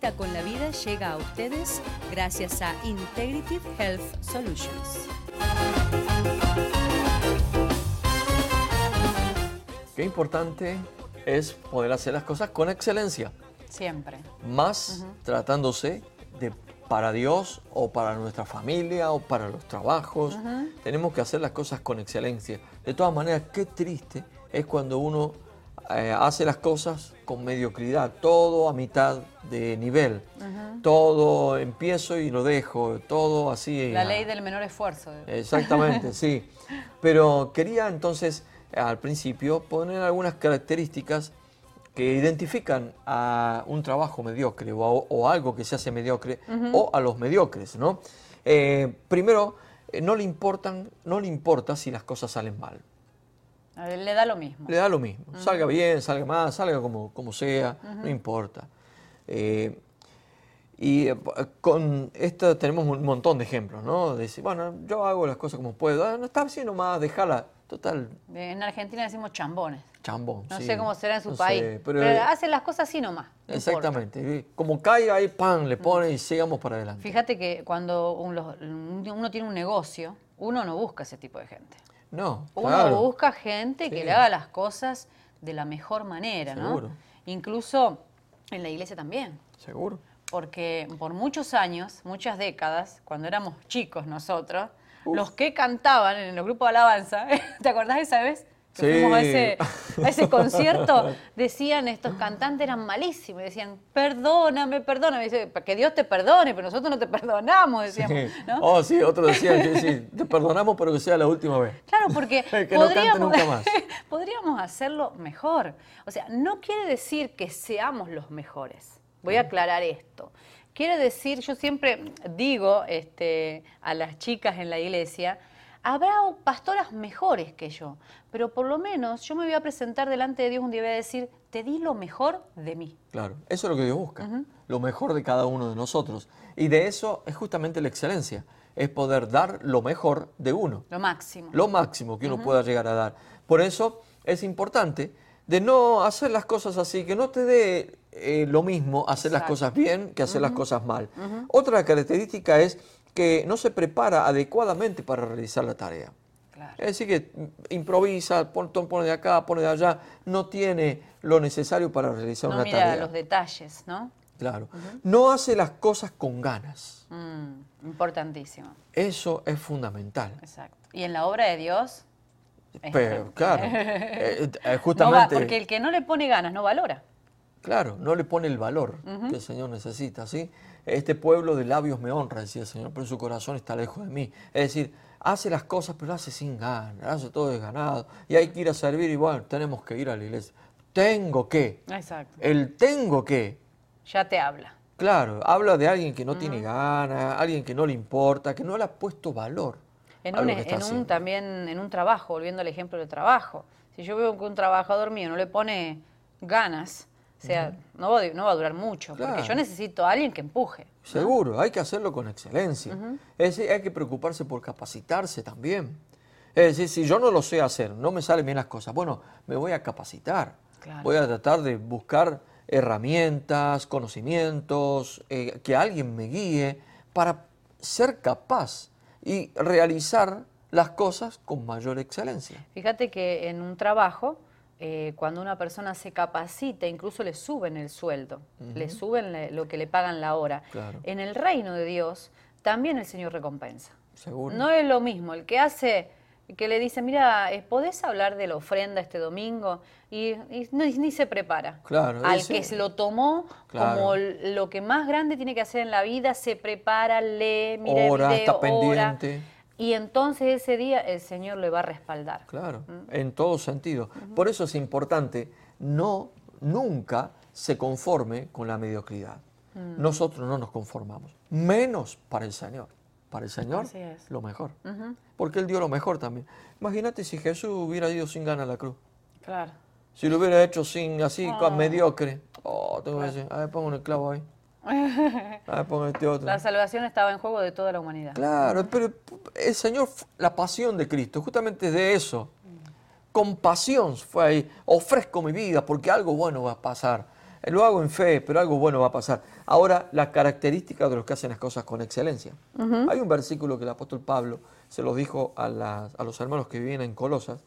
Cita con la Vida llega a ustedes gracias a Integrative Health Solutions. Qué importante es poder hacer las cosas con excelencia. Siempre. Más tratándose de para Dios o para nuestra familia o para los trabajos. Tenemos que hacer las cosas con excelencia. De todas maneras, qué triste es cuando uno eh, hace las cosas con mediocridad, todo a mitad de nivel, todo empiezo y lo dejo, todo así. La ley del menor esfuerzo. Exactamente, sí. Pero quería entonces al principio poner algunas características que identifican a un trabajo mediocre o, algo que se hace mediocre o a los mediocres, ¿no? Eh, primero, eh, no le importan, no le importa si las cosas salen mal. Le da lo mismo. Le da lo mismo. Salga bien, salga mal, salga como, como sea, no importa. Eh, y con esto tenemos un montón de ejemplos, ¿no? De decir, bueno, yo hago las cosas como puedo. Ah, no está haciendo más, déjala. Total. En Argentina decimos chambones. Chambón. No sé cómo será en su país. pero, hacen las cosas así nomás. exactamente. Como cae ahí, pan, le pone y sigamos para adelante. Fíjate que cuando uno, tiene un negocio, uno no busca ese tipo de gente. No. Uno busca gente que le haga las cosas de la mejor manera, Seguro. ¿no? Incluso en la iglesia también. Seguro. Porque por muchos años, muchas décadas, cuando éramos chicos nosotros, los que cantaban en los grupos de alabanza, ¿te acordás de esa vez? Que fuimos a ese, ese, concierto, decían estos cantantes eran malísimos, decían, perdóname, perdóname, dice, que Dios te perdone, pero nosotros no te perdonamos, decíamos. Oh, sí, otros decían, sí, te perdonamos, pero que sea la última vez. Claro, porque podríamos, podríamos hacerlo mejor. O sea, no quiere decir que seamos los mejores. Voy a aclarar esto. Quiere decir, yo siempre digo este, a las chicas en la iglesia, habrá pastoras mejores que yo, pero por lo menos yo me voy a presentar delante de Dios un día y voy a decir, te di lo mejor de mí. Claro, eso es lo que Dios busca, lo mejor de cada uno de nosotros. Y de eso es justamente la excelencia, es poder dar lo mejor de uno. Lo máximo. Lo máximo que uno pueda llegar a dar. Por eso es importante de no hacer las cosas así, que no te dé eh, lo mismo hacer las cosas bien que hacer las cosas mal. Otra característica es que no se prepara adecuadamente para realizar la tarea. Es decir, que improvisa, pone, pone, de acá, pone de allá, no tiene lo necesario para realizar una mira los detalles, ¿no? Claro. No hace las cosas con ganas. Mm, importantísimo. Eso es fundamental. Exacto. Y en la obra de Dios, pero, claro, eh, eh, justamente... porque el que no le pone ganas no valora. Claro, no le pone el valor que el Señor necesita, ¿sí? Este pueblo de labios me honra, decía el Señor, pero su corazón está lejos de mí. Es decir, hace las cosas, pero hace sin ganas, hace todo desganado. Y hay que ir a servir y bueno, tenemos que ir a la iglesia. Tengo que. Exacto. El tengo que. Ya te habla. Claro, habla de alguien que no tiene ganas, alguien que no le importa, que no le ha puesto valor. En, un, en un, también en un trabajo, volviendo al ejemplo del trabajo. Si yo veo que un trabajador mío no le pone ganas, o sea, no, va, no va a durar mucho, porque yo necesito a alguien que empuje. Seguro, hay que hacerlo con excelencia. Es decir, hay que preocuparse por capacitarse también. Es decir, si yo no lo sé hacer, no me salen bien las cosas, bueno, me voy a capacitar. Voy a tratar de buscar herramientas, conocimientos, eh, que alguien me guíe para ser capaz y realizar las cosas con mayor excelencia. Fíjate que en un trabajo, eh, cuando una persona se capacita, incluso le suben el sueldo, le suben lo que le pagan la hora. En el reino de Dios, también el Señor recompensa. Seguro. No es lo mismo el que hace que le dice, mira, eh, ¿podés hablar de la ofrenda este domingo? Y, ni, se prepara. Claro, Al que se lo tomó como lo que más grande tiene que hacer en la vida, se prepara, lee, mira el video, está pendiente. Y entonces ese día el Señor le va a respaldar. Claro, ¿Mm? en todo sentido. Por eso es importante no, nunca se conforme con la mediocridad. Mm. Nosotros no nos conformamos, menos para el Señor para el Señor lo mejor. Porque Él dio lo mejor también. Imagínate si Jesús hubiera ido sin ganas a la cruz. Claro. Si lo hubiera hecho sin así, oh. mediocre. Oh, tengo que decir, a ver, pongo un clavo ahí. A ver, pongo este otro. La salvación estaba en juego de toda la humanidad. Claro, pero el Señor, la pasión de Cristo, justamente de eso. Con pasión fue ahí. Ofrezco mi vida porque algo bueno va a pasar. Lo hago en fe, pero algo bueno va a pasar. Ahora, las características de los que hacen las cosas con excelencia. Hay un versículo que el apóstol Pablo se lo dijo a, a los hermanos que vivían en Colosas,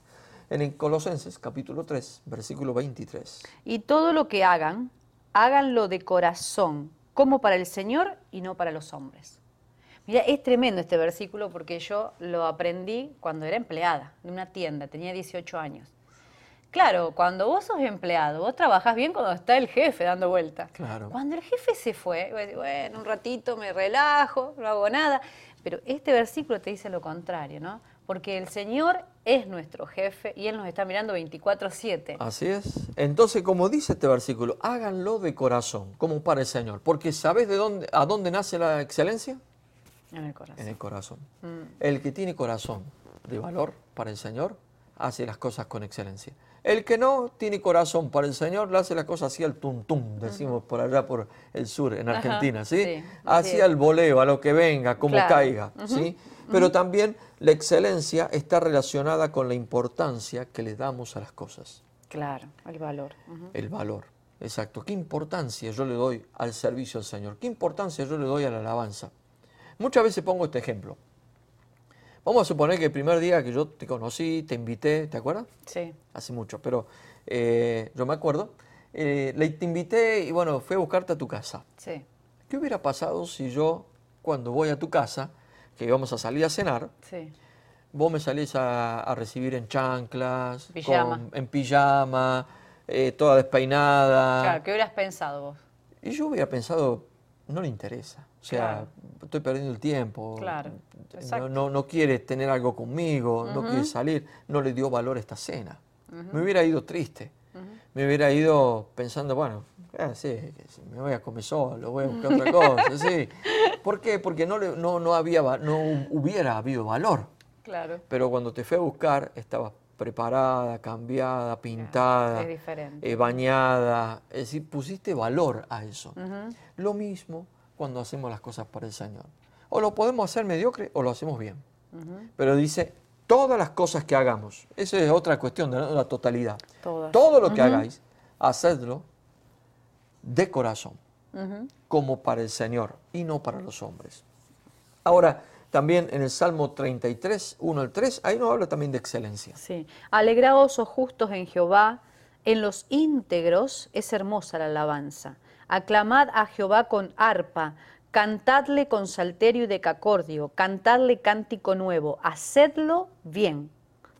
en Colosenses capítulo 3, versículo 23. Y todo lo que hagan, háganlo de corazón, como para el Señor y no para los hombres. Mira, es tremendo este versículo porque yo lo aprendí cuando era empleada de una tienda, tenía 18 años. Claro, cuando vos sos empleado, vos trabajás bien cuando está el jefe dando vuelta. Claro. Cuando el jefe se fue, bueno, un ratito me relajo, no hago nada. Pero este versículo te dice lo contrario, ¿no? Porque el Señor es nuestro jefe y Él nos está mirando 24-7. Así es. Entonces, como dice este versículo, háganlo de corazón, como para el Señor. Porque ¿sabes de dónde, a dónde nace la excelencia? En el corazón. En el corazón. Mm. El que tiene corazón de valor para el Señor, hace las cosas con excelencia. El que no tiene corazón para el Señor, le hace las cosas así al tum tum, decimos por allá por el sur, en Argentina, ¿sí? así al voleo, a lo que venga, como caiga, ¿sí? Pero también la excelencia está relacionada con la importancia que le damos a las cosas. Claro, el valor. El valor, exacto. ¿Qué importancia yo le doy al servicio al Señor? ¿Qué importancia yo le doy a la alabanza? Muchas veces pongo este ejemplo. Vamos a suponer que el primer día que yo te conocí, te invité, ¿te acuerdas? Sí. Hace mucho, pero eh, yo me acuerdo. Eh, te invité y bueno, fui a buscarte a tu casa. Sí. ¿Qué hubiera pasado si yo, cuando voy a tu casa, que íbamos a salir a cenar, sí. vos me salís a, recibir en chanclas, pijama. en pijama, eh, toda despeinada? Claro, ¿qué hubieras pensado vos? Y yo hubiera pensado, no le interesa. O sea, estoy perdiendo el tiempo. Claro. No, no, quiere tener algo conmigo, no quiere salir. No le dio valor a esta cena. Me hubiera ido triste. Me hubiera ido pensando, bueno, ah, sí, me voy a comer solo, voy a buscar otra cosa. sí. ¿Por qué? Porque no, no, no, había, no hubiera habido valor. Claro. Pero cuando te fui a buscar, estabas preparada, cambiada, pintada, eh, bañada. Es decir, pusiste valor a eso. Lo mismo cuando hacemos las cosas para el Señor. O lo podemos hacer mediocre o lo hacemos bien. Pero dice, todas las cosas que hagamos, esa es otra cuestión de la totalidad. Todo lo que hagáis, hacedlo de corazón, como para el Señor y no para los hombres. Ahora, también en el Salmo 33, 1 al 3, ahí nos habla también de excelencia. Sí. Alegraos, oh justos en Jehová, en los íntegros es hermosa la alabanza. Aclamad a Jehová con arpa, cantadle con salterio y decacordio, cantadle cántico nuevo, hacedlo bien,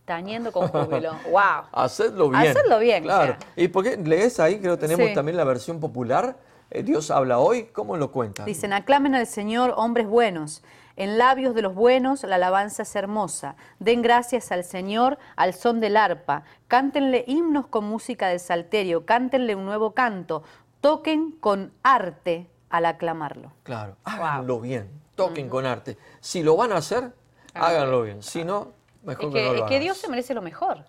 tañendo con júbilo. ¡Wow! Hacedlo bien. Hacedlo bien. Claro. ¿Y porque lees ahí? Creo que tenemos también la versión popular. Eh, Dios habla hoy. ¿Cómo lo cuenta? Dicen, aclamen al Señor hombres buenos. En labios de los buenos la alabanza es hermosa. Den gracias al Señor al son del arpa. Cántenle himnos con música de salterio. Cántenle un nuevo canto toquen con arte al aclamarlo. Claro, háganlo bien, toquen con arte. Si lo van a hacer, háganlo bien. Si no, mejor que, no lo Es que Dios se merece lo mejor.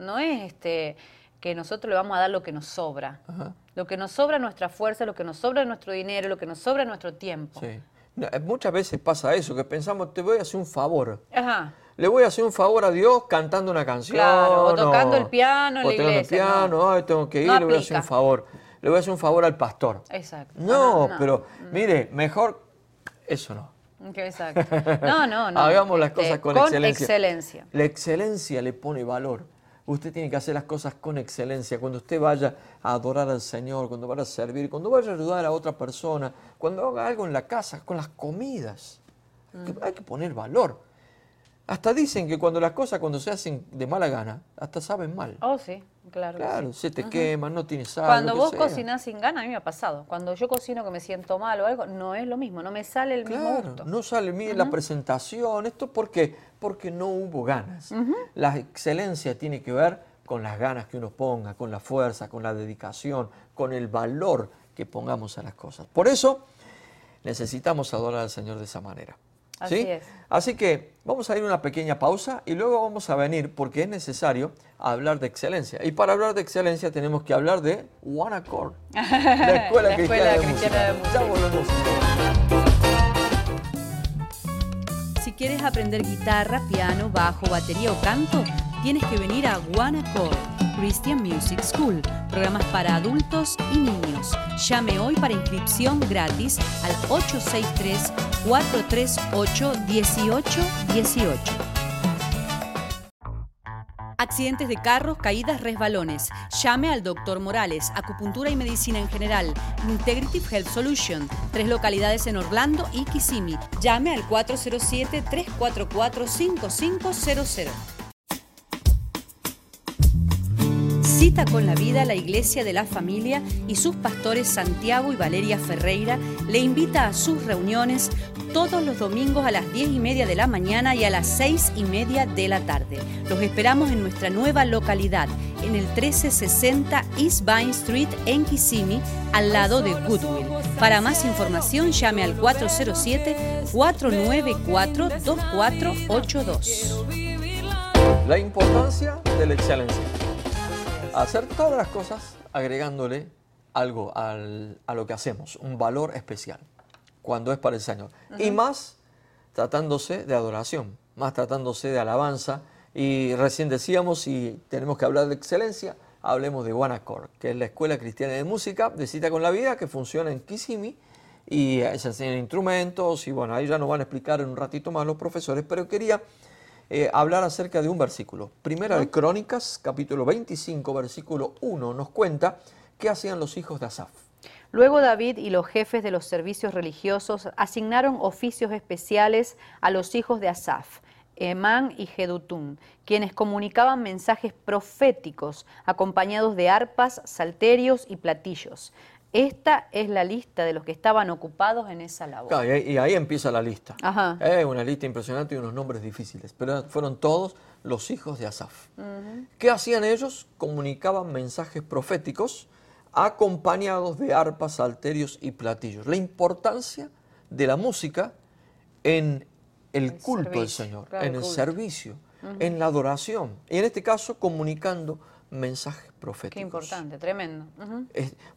no, es este que nosotros le vamos a dar lo que nos sobra. Lo que nos sobra es nuestra fuerza, lo que nos sobra es nuestro dinero, lo que nos sobra es nuestro tiempo. Sí. Eh, muchas veces pasa eso, que pensamos, te voy a hacer un favor. Ajá. Le voy a hacer un favor a Dios cantando una canción. Claro, o tocando el piano en o la iglesia. el piano, Ay, tengo que ir, le voy a hacer un favor le voy a hacer un favor al pastor. Exacto. No, pero mire, mejor eso no. Exacto. No, no, no. Hagamos las cosas con, excelencia. excelencia. La excelencia le pone valor. Usted tiene que hacer las cosas con excelencia. Cuando usted vaya a adorar al Señor, cuando vaya a servir, cuando vaya a ayudar a otra persona, cuando haga algo en la casa, con las comidas, hay que poner valor. Hasta dicen que cuando las cosas, cuando se hacen de mala gana, hasta saben mal. Oh, sí, claro. Claro, se te queman, no tienes sal. Cuando vos cocinás sin gana, a mí me ha pasado. Cuando yo cocino que me siento mal o algo, no es lo mismo, no me sale el mismo gusto. No sale bien la presentación. ¿Esto por qué? Porque no hubo ganas. La excelencia tiene que ver con las ganas que uno ponga, con la fuerza, con la dedicación, con el valor que pongamos a las cosas. Por eso necesitamos adorar al Señor de esa manera. Así es. Así que vamos a ir a una pequeña pausa y luego vamos a venir porque es necesario hablar de excelencia. Y para hablar de excelencia tenemos que hablar de One Accord, la Escuela, Cristiana, de Música. Ya volvemos. Si quieres aprender guitarra, piano, bajo, batería o canto, tienes que venir a One Accord Christian Music School, programas para adultos y niños. Llame hoy para inscripción gratis al 863 438 1818. Accidentes de carros, caídas, resbalones. Llame al doctor Morales, acupuntura y medicina en general. Integrative Health Solution. Tres localidades en Orlando y Kissimmee. Llame al 407-344-5500. Cita con la vida la Iglesia de la Familia y sus pastores Santiago y Valeria Ferreira le invita a sus reuniones todos los domingos a las 10 y media de la mañana y a las 6 y media de la tarde. Los esperamos en nuestra nueva localidad, en el 1360 East Vine Street en Kissimmee, al lado de Goodwill. Para más información llame al 407-494-2482. La importancia de la excelencia hacer todas las cosas agregándole algo a lo que hacemos, un valor especial, cuando es para el Señor. Y más tratándose de adoración, más tratándose de alabanza. Y recién decíamos, si tenemos que hablar de excelencia, hablemos de One que es la Escuela Cristiana de Música de Cita con la Vida, que funciona en Kissimmee y se enseñan instrumentos y bueno, ahí ya nos van a explicar en un ratito más los profesores, pero quería eh, hablar acerca de un versículo. Primera de Crónicas, capítulo 25, versículo 1, nos cuenta qué hacían los hijos de Asaf. Luego David y los jefes de los servicios religiosos asignaron oficios especiales a los hijos de Asaf, Emán y Jedutún, quienes comunicaban mensajes proféticos acompañados de arpas, salterios y platillos. Esta es la lista de los que estaban ocupados en esa labor. y, ahí, empieza la lista. Es una lista impresionante y unos nombres difíciles, pero fueron todos los hijos de Asaf. ¿Qué hacían ellos? Comunicaban mensajes proféticos acompañados de arpas, salterios y platillos. La importancia de la música en el, culto del Señor, en el servicio, en la adoración. Y en este caso, comunicando mensajes proféticos. Qué importante, tremendo.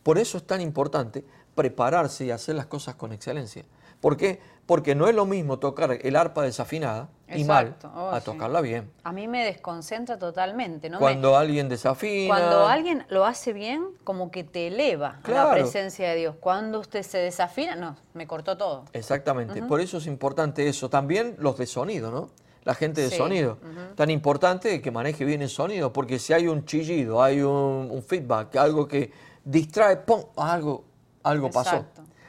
por eso es tan importante prepararse y hacer las cosas con excelencia. ¿Por qué? Porque no es lo mismo tocar el arpa desafinada y mal oh, a tocarla bien. A mí me desconcentra totalmente. ¿no? Cuando alguien desafina. Cuando alguien lo hace bien, como que te eleva la presencia de Dios. Cuando usted se desafina, no, me cortó todo. Exactamente. Por eso es importante eso. También los de sonido, ¿no? La gente de sonido. Tan importante que maneje bien el sonido, porque si hay un chillido, hay un, feedback, algo que distrae, ¡pum! algo, algo pasó.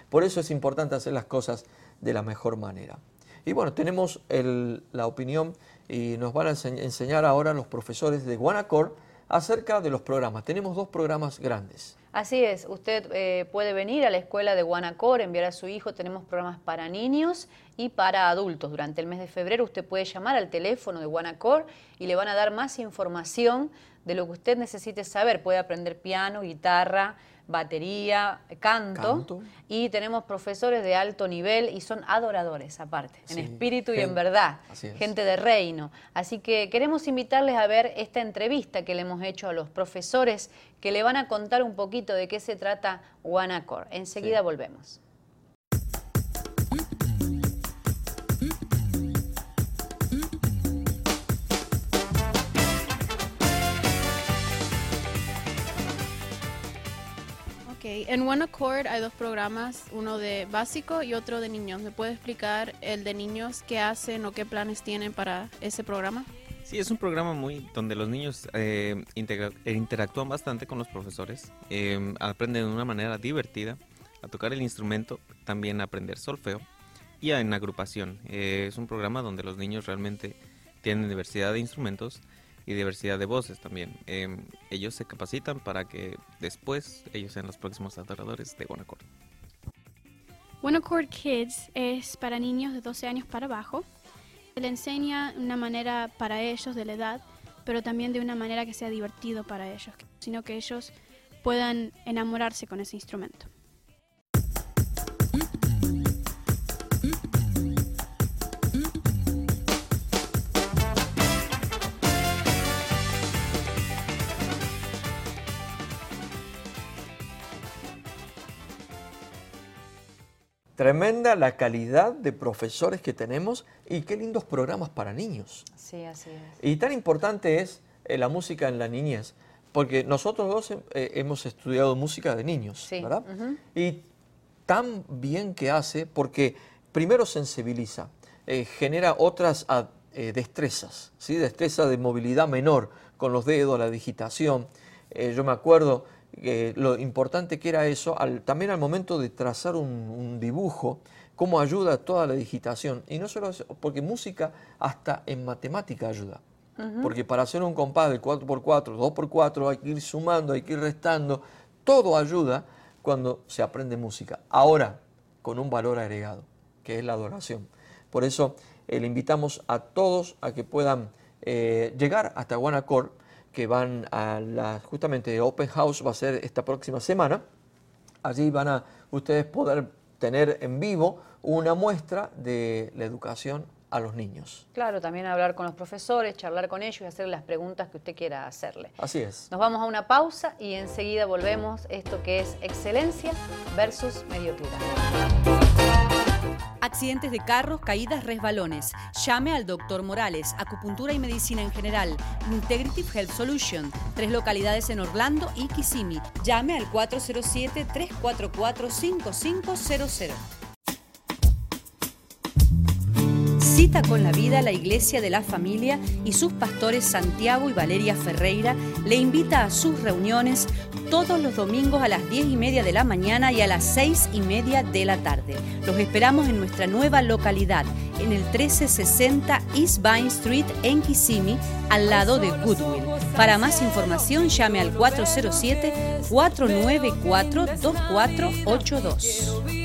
Por eso es importante hacer las cosas de la mejor manera. Y bueno, tenemos la opinión y nos van a enseñar ahora los profesores de Guanacor acerca de los programas. Tenemos dos programas grandes. Así es, usted eh, puede venir a la escuela de Guanacor, enviar a su hijo, tenemos programas para niños y para adultos. Durante el mes de febrero usted puede llamar al teléfono de Guanacor y le van a dar más información de lo que usted necesite saber. Puede aprender piano, guitarra, batería, canto, y tenemos profesores de alto nivel y son adoradores aparte, en espíritu y en verdad, gente de reino. Así que queremos invitarles a ver esta entrevista que le hemos hecho a los profesores que le van a contar un poquito de qué se trata Wanacor. Enseguida volvemos. En One Accord hay dos programas, uno de básico y otro de niños. ¿Me puede explicar el de niños qué hacen o qué planes tienen para ese programa? Sí, es un programa muy donde los niños eh, interactúan bastante con los profesores, eh, aprenden de una manera divertida a tocar el instrumento, también a aprender solfeo y en agrupación. Eh, es un programa donde los niños realmente tienen diversidad de instrumentos y diversidad de voces también. Em, ellos se capacitan para que después ellos sean los próximos adoradores de One Accord. One Accord Kids es para niños de 12 años para abajo. Se le enseña una manera para ellos de la edad, pero también de una manera que sea divertido para ellos, sino que ellos puedan enamorarse con ese instrumento. Tremenda la calidad de profesores que tenemos y qué lindos programas para niños. Sí, así es. Y tan importante es eh, la música en la niñez, porque nosotros dos eh, hemos estudiado música de niños, ¿verdad? Y tan bien que hace, porque primero sensibiliza, eh, genera otras ah, destrezas, ¿sí? destreza de movilidad menor con los dedos, la digitación. yo me acuerdo lo importante que era eso, también al momento de trazar un, dibujo, cómo ayuda toda la digitación. Y no solo eso, porque música hasta en matemática ayuda. Porque para hacer un compás de 4x4, 2x4, hay que ir sumando, hay que ir restando. Todo ayuda cuando se aprende música. Ahora, con un valor agregado, que es la adoración. Por eso eh, le invitamos a todos a que puedan eh, llegar hasta Guanacor que van a la, justamente Open House va a ser esta próxima semana. Allí van a ustedes poder tener en vivo una muestra de la educación a los niños. Claro, también hablar con los profesores, charlar con ellos y hacer las preguntas que usted quiera hacerle. Así es. Nos vamos a una pausa y enseguida volvemos esto que es excelencia versus mediocridad. Accidentes de carros, caídas, resbalones. Llame al doctor Morales, acupuntura y medicina en general. Integrative Health Solution. Tres localidades en Orlando y Kissimmee. Llame al 407-344-5500. Con la vida la Iglesia de la Familia y sus pastores Santiago y Valeria Ferreira le invita a sus reuniones todos los domingos a las 10 y media de la mañana y a las 6 y media de la tarde. Los esperamos en nuestra nueva localidad, en el 1360 East Vine Street en Kissimmee, al lado de Goodwill. Para más información llame al 407 494 2482.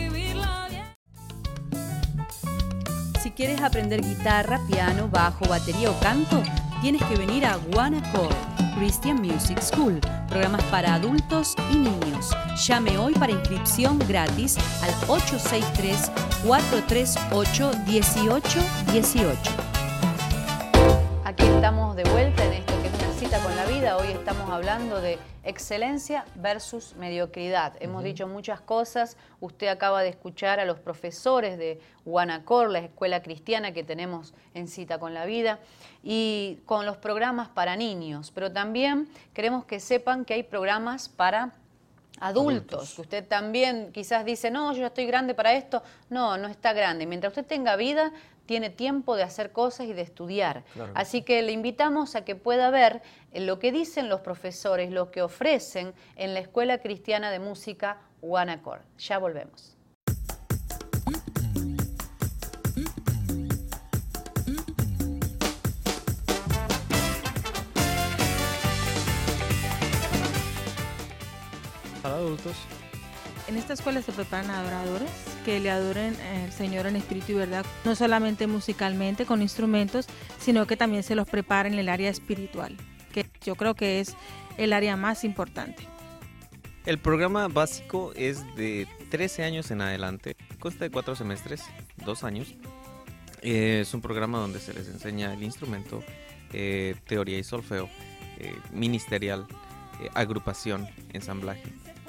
Quieres aprender guitarra, piano, bajo, batería o canto, tienes que venir a Accord Christian Music School, programas para adultos y niños. Llame hoy para inscripción gratis al 863-438-1818. Aquí estamos de vuelta vida. Hoy estamos hablando de excelencia versus mediocridad. Hemos dicho muchas cosas. Usted acaba de escuchar a los profesores de Guanacor, la escuela cristiana que tenemos en cita con la vida, y con los programas para niños. Pero también queremos que sepan que hay programas para adultos. Usted también quizás dice, no, yo ya estoy grande para esto. No, no está grande. Mientras usted tenga vida, tiene tiempo de hacer cosas y de estudiar. Así que le invitamos a que pueda ver eh, lo que dicen los profesores, lo que ofrecen en la Escuela Cristiana de Música One Accord. Ya volvemos. Adultos en esta escuela se preparan adoradores que le adoren al Señor en espíritu y verdad, no solamente musicalmente con instrumentos, sino que también se los prepara en el área espiritual, que yo creo que es el área más importante. El programa básico es de 13 años en adelante, consta de cuatro semestres, dos años. Eh, es un programa donde se les enseña el instrumento, eh, teoría y solfeo, eh, ministerial, agrupación, ensamblaje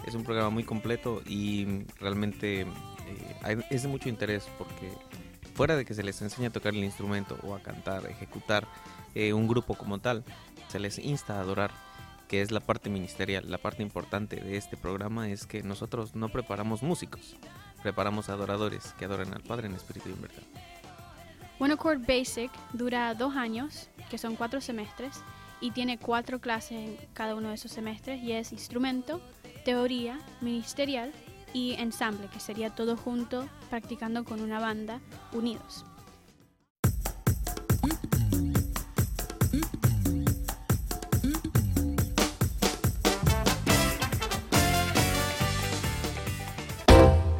es un programa muy completo y realmente eh, es de mucho interés porque fuera de que se les enseña a tocar el instrumento o a cantar, a ejecutar eh, un grupo como tal, se les insta a adorar, que es la parte ministerial. La parte importante de este programa es que nosotros no preparamos músicos, preparamos adoradores que adoren al Padre en espíritu y en verdad. One Accord Basic dura dos años, que son cuatro semestres, y tiene cuatro clases en cada uno de esos semestres, y es instrumento, teoría, ministerial y ensamble, que sería todo junto practicando con una banda unidos.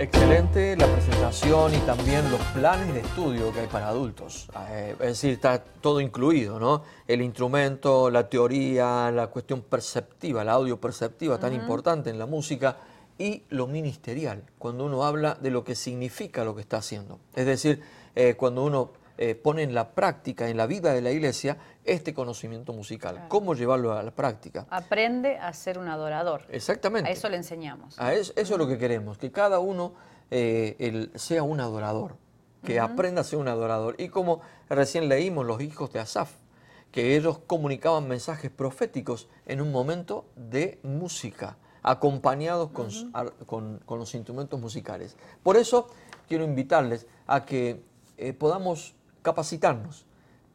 Excelente la presentación y también los planes de estudio que hay para adultos. Eh, es decir, está todo incluido, ¿no? El instrumento, la teoría, la cuestión perceptiva, la audio perceptiva tan importante en la música y lo ministerial, cuando uno habla de lo que significa lo que está haciendo. Es decir, eh, cuando uno eh, pone en la práctica, en la vida de la iglesia, este conocimiento musical. ¿Cómo llevarlo a la práctica? Aprende a ser un adorador. Exactamente. A eso le enseñamos. A eso, es lo que queremos, que cada uno eh, sea un adorador, que aprenda a ser un adorador. Y como recién leímos los hijos de Asaf, que ellos comunicaban mensajes proféticos en un momento de música, acompañados con, los instrumentos musicales. Por eso quiero invitarles a que eh, podamos capacitarnos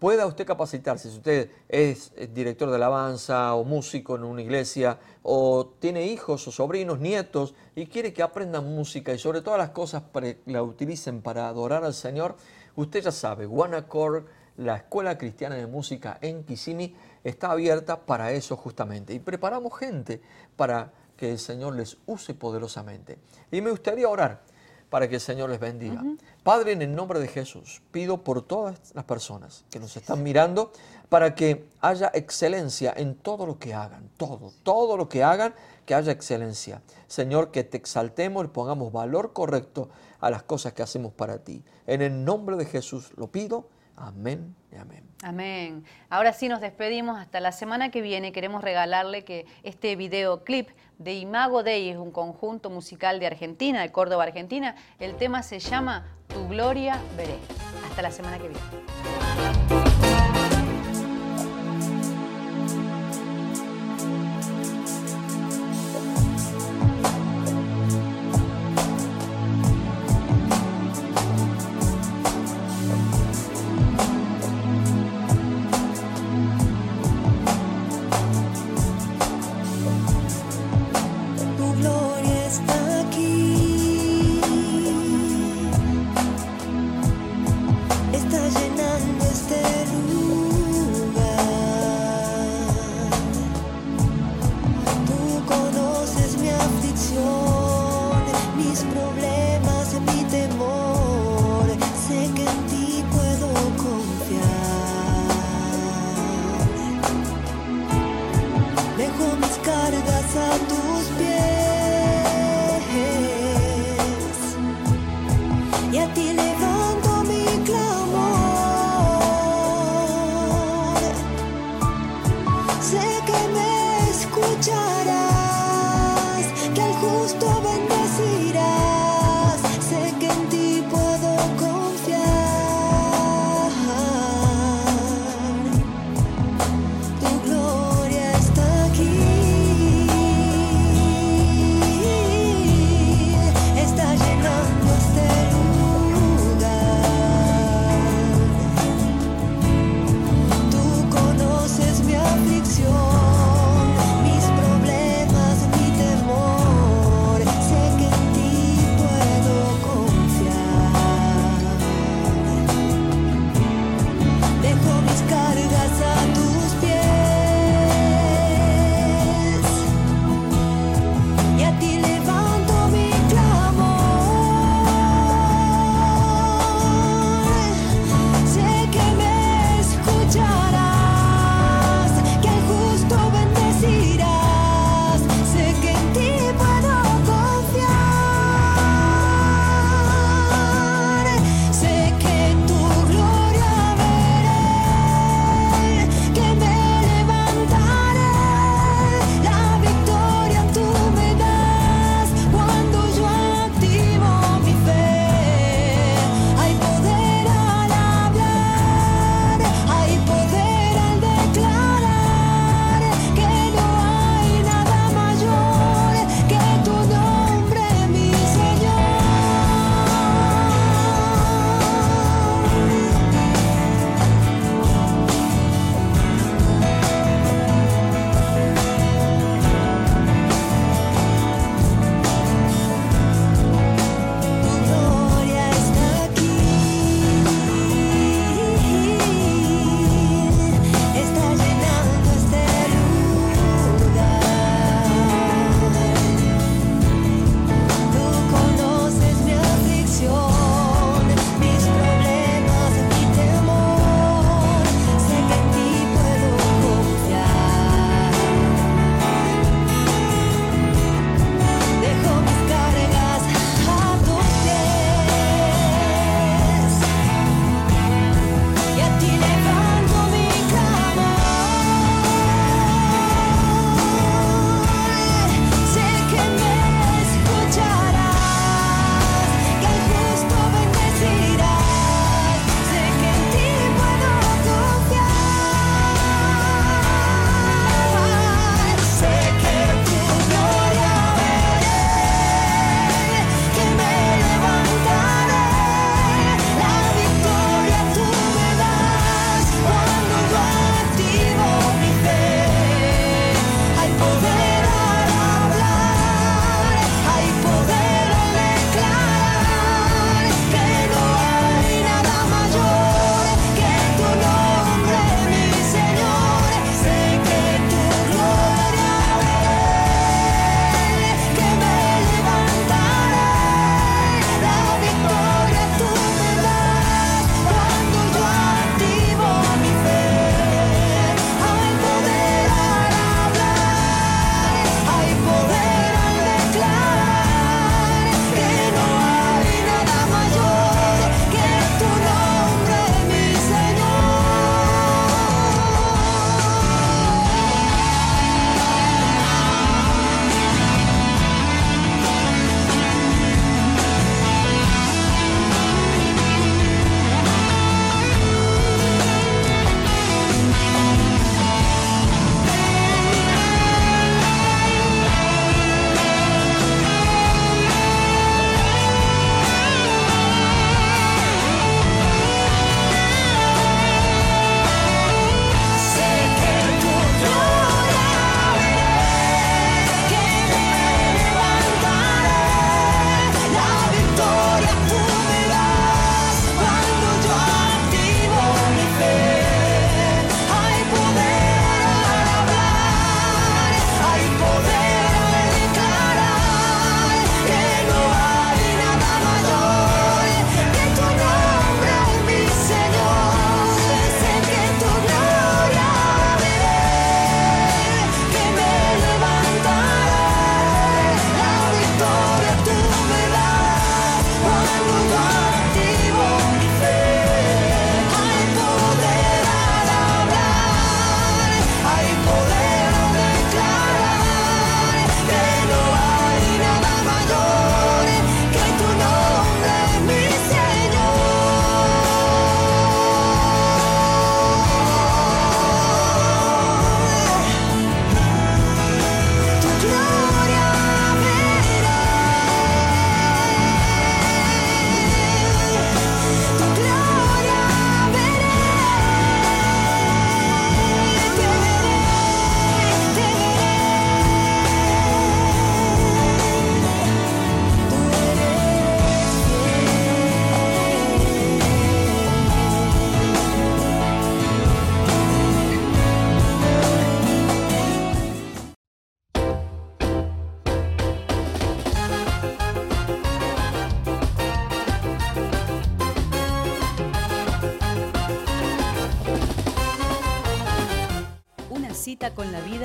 pueda usted capacitarse. Si usted es director de alabanza o músico en una iglesia o tiene hijos o sobrinos, nietos y quiere que aprendan música y sobre todas las cosas la utilicen para adorar al Señor, usted ya sabe, One Accord, la Escuela Cristiana de Música en Kissimmee, está abierta para eso justamente. Y preparamos gente para que el Señor les use poderosamente. Y me gustaría orar para que el Señor les bendiga. Padre, en el nombre de Jesús, pido por todas las personas que nos están mirando para que haya excelencia en todo lo que hagan, todo, todo lo que hagan, que haya excelencia. Señor, que te exaltemos y pongamos valor correcto a las cosas que hacemos para ti. En el nombre de Jesús lo pido. Amén y amén. Amén. Ahora sí nos despedimos. Hasta la semana que viene queremos regalarle que este videoclip de Imago Dei es un conjunto musical de Argentina, de Córdoba, Argentina. El tema se llama Tu Gloria Veré. Hasta la semana que viene.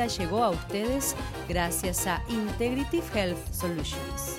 Llegó a ustedes gracias a Integrative Health Solutions.